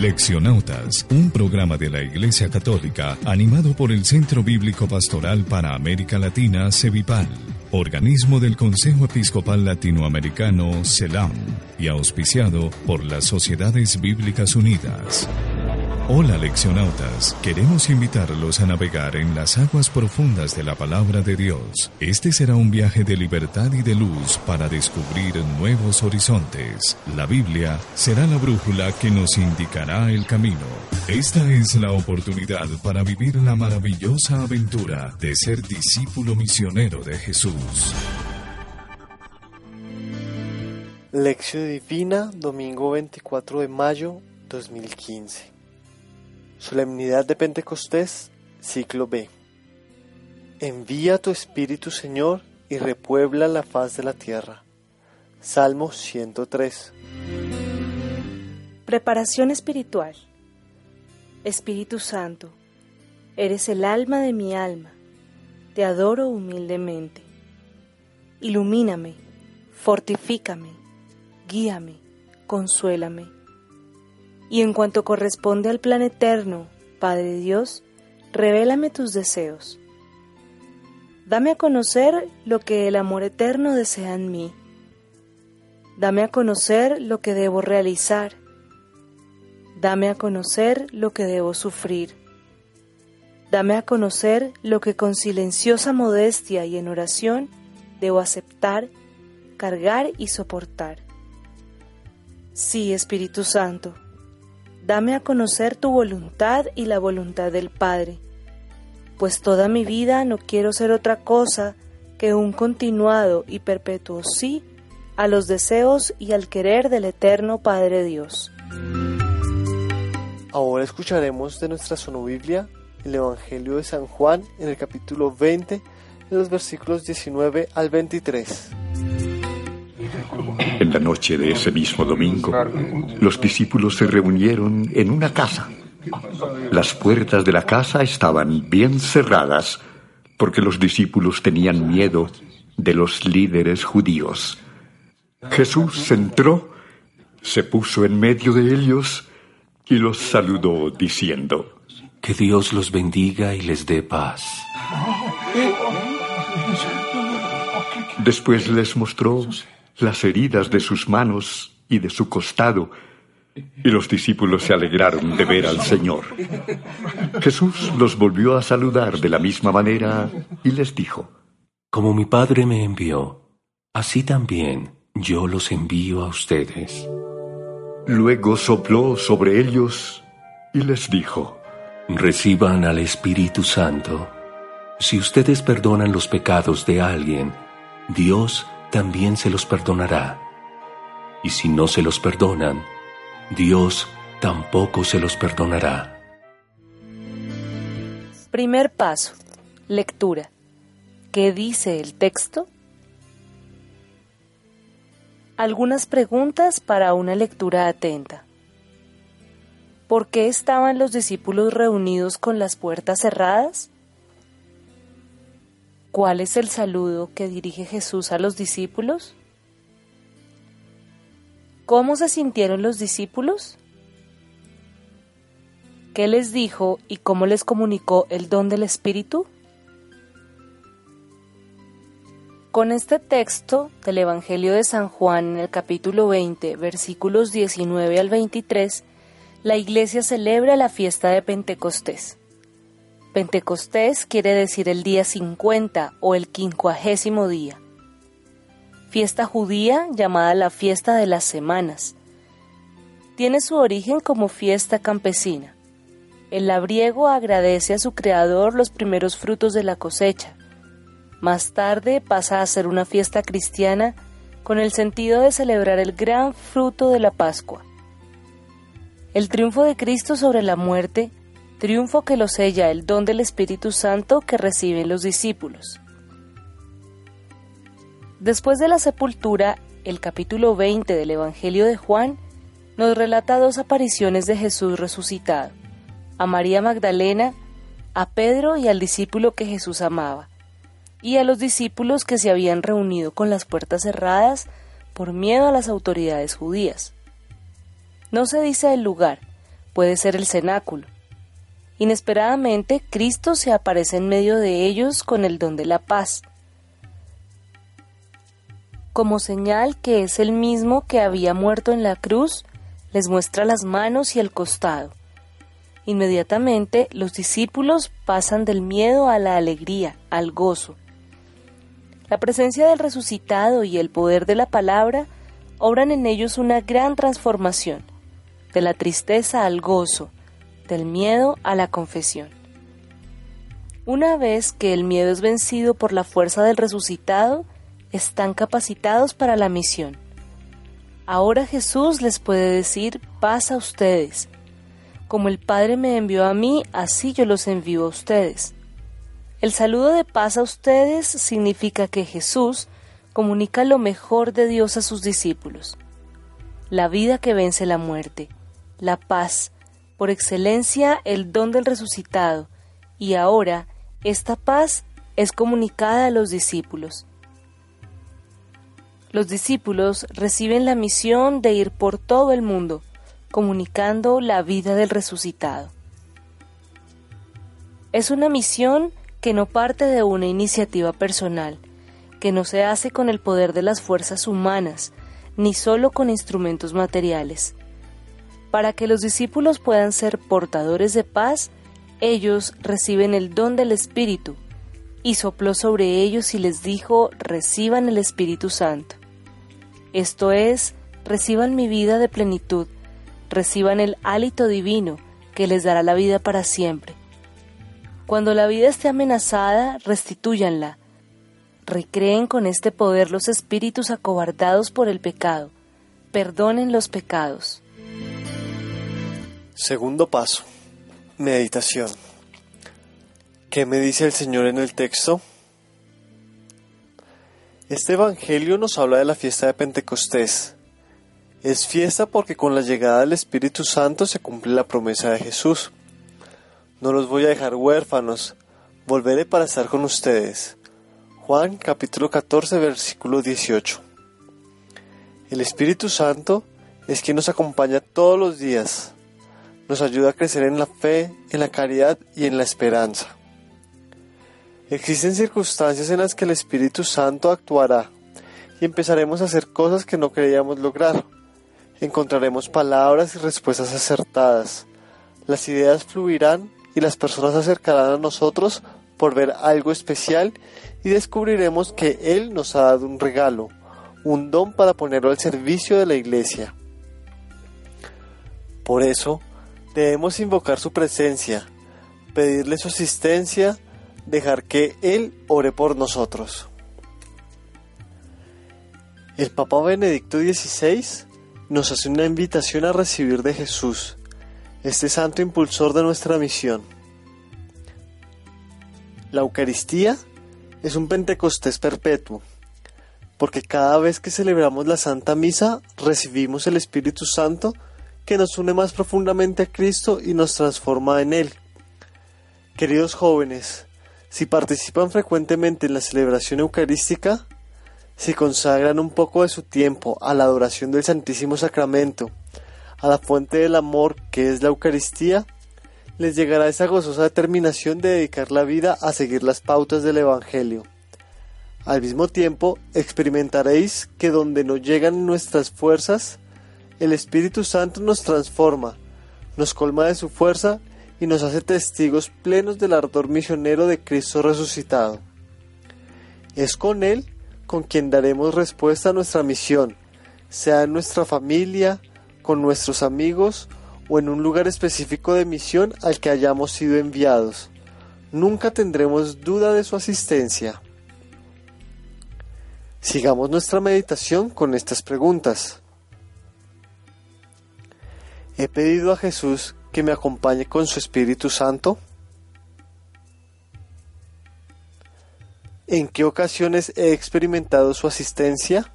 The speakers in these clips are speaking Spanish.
Leccionautas, un programa de la Iglesia Católica animado por el Centro Bíblico Pastoral para América Latina, CEVIPAL, organismo del Consejo Episcopal Latinoamericano, CELAM, y auspiciado por las Sociedades Bíblicas Unidas. Hola leccionautas, queremos invitarlos a navegar en las aguas profundas de la palabra de Dios. Este será un viaje de libertad y de luz para descubrir nuevos horizontes. La Biblia será la brújula que nos indicará el camino. Esta es la oportunidad para vivir la maravillosa aventura de ser discípulo misionero de Jesús. Lección Divina, domingo 24 de mayo 2015. Solemnidad de Pentecostés, ciclo B. Envía tu Espíritu, Señor, y repuebla la faz de la tierra. Salmo 103. Preparación espiritual. Espíritu Santo, eres el alma de mi alma. Te adoro humildemente. Ilumíname, fortifícame, guíame, consuélame y en cuanto corresponde al plan eterno, Padre Dios, revélame tus deseos. Dame a conocer lo que el amor eterno desea en mí. Dame a conocer lo que debo realizar. Dame a conocer lo que debo sufrir. Dame a conocer lo que con silenciosa modestia y en oración debo aceptar, cargar y soportar. Sí, Espíritu Santo, Dame a conocer tu voluntad y la voluntad del Padre, pues toda mi vida no quiero ser otra cosa que un continuado y perpetuo sí a los deseos y al querer del eterno Padre Dios. Ahora escucharemos de nuestra sonobiblia el Evangelio de San Juan en el capítulo 20, en los versículos 19 al 23. En la noche de ese mismo domingo, los discípulos se reunieron en una casa. Las puertas de la casa estaban bien cerradas porque los discípulos tenían miedo de los líderes judíos. Jesús entró, se puso en medio de ellos y los saludó diciendo, Que Dios los bendiga y les dé paz. Después les mostró las heridas de sus manos y de su costado, y los discípulos se alegraron de ver al Señor. Jesús los volvió a saludar de la misma manera y les dijo, Como mi Padre me envió, así también yo los envío a ustedes. Luego sopló sobre ellos y les dijo, Reciban al Espíritu Santo. Si ustedes perdonan los pecados de alguien, Dios también se los perdonará. Y si no se los perdonan, Dios tampoco se los perdonará. Primer paso. Lectura. ¿Qué dice el texto? Algunas preguntas para una lectura atenta. ¿Por qué estaban los discípulos reunidos con las puertas cerradas? ¿Cuál es el saludo que dirige Jesús a los discípulos? ¿Cómo se sintieron los discípulos? ¿Qué les dijo y cómo les comunicó el don del Espíritu? Con este texto del Evangelio de San Juan en el capítulo 20, versículos 19 al 23, la Iglesia celebra la fiesta de Pentecostés. Pentecostés quiere decir el día 50 o el quincuagésimo día. Fiesta judía llamada la fiesta de las semanas. Tiene su origen como fiesta campesina. El labriego agradece a su creador los primeros frutos de la cosecha. Más tarde pasa a ser una fiesta cristiana con el sentido de celebrar el gran fruto de la Pascua, El triunfo de Cristo sobre la muerte, triunfo que lo sella el don del Espíritu Santo que reciben los discípulos. Después de la sepultura, el capítulo 20 del Evangelio de Juan nos relata dos apariciones de Jesús resucitado, a María Magdalena, a Pedro y al discípulo que Jesús amaba, y a los discípulos que se habían reunido con las puertas cerradas por miedo a las autoridades judías. No se dice el lugar, puede ser el cenáculo. Inesperadamente, Cristo se aparece en medio de ellos con el don de la paz, como señal que es el mismo que había muerto en la cruz, les muestra las manos y el costado. Inmediatamente los discípulos pasan del miedo a la alegría, al gozo. La presencia del resucitado y el poder de la palabra obran en ellos una gran transformación, de la tristeza al gozo, del miedo a la confesión. Una vez que el miedo es vencido por la fuerza del resucitado, están capacitados para la misión. Ahora Jesús les puede decir paz a ustedes. Como el Padre me envió a mí, así yo los envío a ustedes. El saludo de paz a ustedes significa que Jesús comunica lo mejor de Dios a sus discípulos. La vida que vence la muerte, la paz, por excelencia el don del resucitado, y ahora esta paz es comunicada a los discípulos los discípulos reciben la misión de ir por todo el mundo, comunicando la vida del resucitado. Es una misión que no parte de una iniciativa personal, que no se hace con el poder de las fuerzas humanas, ni solo con instrumentos materiales. Para que los discípulos puedan ser portadores de paz, ellos reciben el don del Espíritu, y sopló sobre ellos y les dijo, reciban el Espíritu Santo. Esto es, reciban mi vida de plenitud, reciban el hálito divino que les dará la vida para siempre. Cuando la vida esté amenazada, restitúyanla. Recreen con este poder los espíritus acobardados por el pecado. Perdonen los pecados. Segundo paso. Meditación. ¿Qué me dice el Señor en el texto? Este Evangelio nos habla de la fiesta de Pentecostés. Es fiesta porque con la llegada del Espíritu Santo se cumple la promesa de Jesús. No los voy a dejar huérfanos, volveré para estar con ustedes. Juan capítulo 14 versículo 18. El Espíritu Santo es quien nos acompaña todos los días, nos ayuda a crecer en la fe, en la caridad y en la esperanza. Existen circunstancias en las que el Espíritu Santo actuará y empezaremos a hacer cosas que no creíamos lograr. Encontraremos palabras y respuestas acertadas. Las ideas fluirán y las personas se acercarán a nosotros por ver algo especial y descubriremos que Él nos ha dado un regalo, un don para ponerlo al servicio de la iglesia. Por eso, debemos invocar su presencia, pedirle su asistencia dejar que Él ore por nosotros. El Papa Benedicto XVI nos hace una invitación a recibir de Jesús, este santo impulsor de nuestra misión. La Eucaristía es un Pentecostés perpetuo, porque cada vez que celebramos la Santa Misa recibimos el Espíritu Santo que nos une más profundamente a Cristo y nos transforma en Él. Queridos jóvenes, si participan frecuentemente en la celebración eucarística, si consagran un poco de su tiempo a la adoración del Santísimo Sacramento, a la fuente del amor que es la Eucaristía, les llegará esa gozosa determinación de dedicar la vida a seguir las pautas del Evangelio. Al mismo tiempo, experimentaréis que donde no llegan nuestras fuerzas, el Espíritu Santo nos transforma, nos colma de su fuerza y nos hace testigos plenos del ardor misionero de Cristo resucitado. Es con Él con quien daremos respuesta a nuestra misión, sea en nuestra familia, con nuestros amigos o en un lugar específico de misión al que hayamos sido enviados. Nunca tendremos duda de su asistencia. Sigamos nuestra meditación con estas preguntas. ¿He pedido a Jesús que me acompañe con su Espíritu Santo? ¿En qué ocasiones he experimentado su asistencia?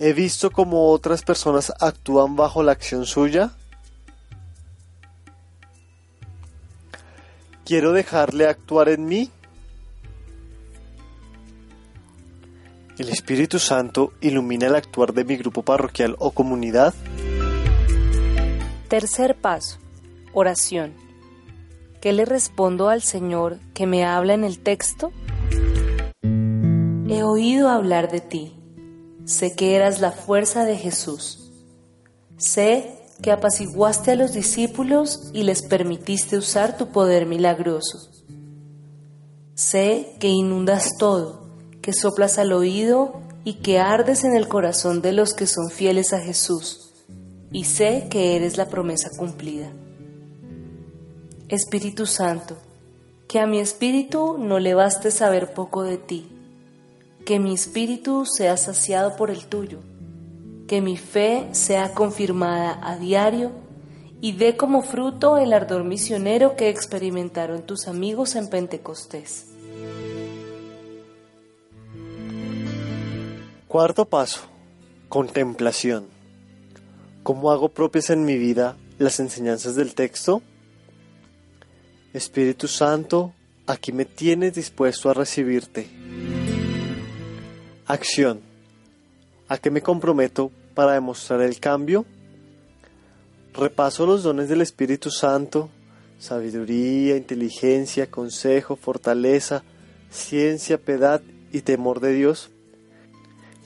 ¿He visto cómo otras personas actúan bajo la acción suya? ¿Quiero dejarle actuar en mí? ¿El Espíritu Santo ilumina el actuar de mi grupo parroquial o comunidad? Tercer paso. Oración. ¿Qué le respondo al Señor que me habla en el texto? He oído hablar de ti. Sé que eras la fuerza de Jesús. Sé que apaciguaste a los discípulos y les permitiste usar tu poder milagroso. Sé que inundas todo que soplas al oído y que ardes en el corazón de los que son fieles a Jesús, y sé que eres la promesa cumplida. Espíritu Santo, que a mi espíritu no le baste saber poco de ti, que mi espíritu sea saciado por el tuyo, que mi fe sea confirmada a diario y dé como fruto el ardor misionero que experimentaron tus amigos en Pentecostés. Cuarto paso. Contemplación. ¿Cómo hago propias en mi vida las enseñanzas del texto? Espíritu Santo, aquí me tienes dispuesto a recibirte. Acción. ¿A qué me comprometo para demostrar el cambio? Repaso los dones del Espíritu Santo, sabiduría, inteligencia, consejo, fortaleza, ciencia, piedad y temor de Dios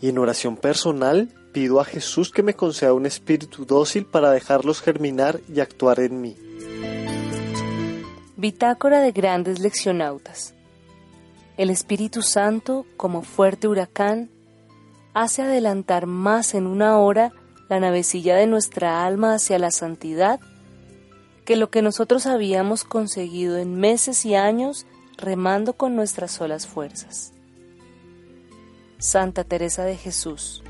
y en oración personal pido a Jesús que me conceda un espíritu dócil para dejarlos germinar y actuar en mí. Bitácora de grandes leccionautas. El Espíritu Santo, como fuerte huracán, hace adelantar más en una hora la navecilla de nuestra alma hacia la santidad que lo que nosotros habíamos conseguido en meses y años remando con nuestras solas fuerzas. Santa Teresa de Jesús.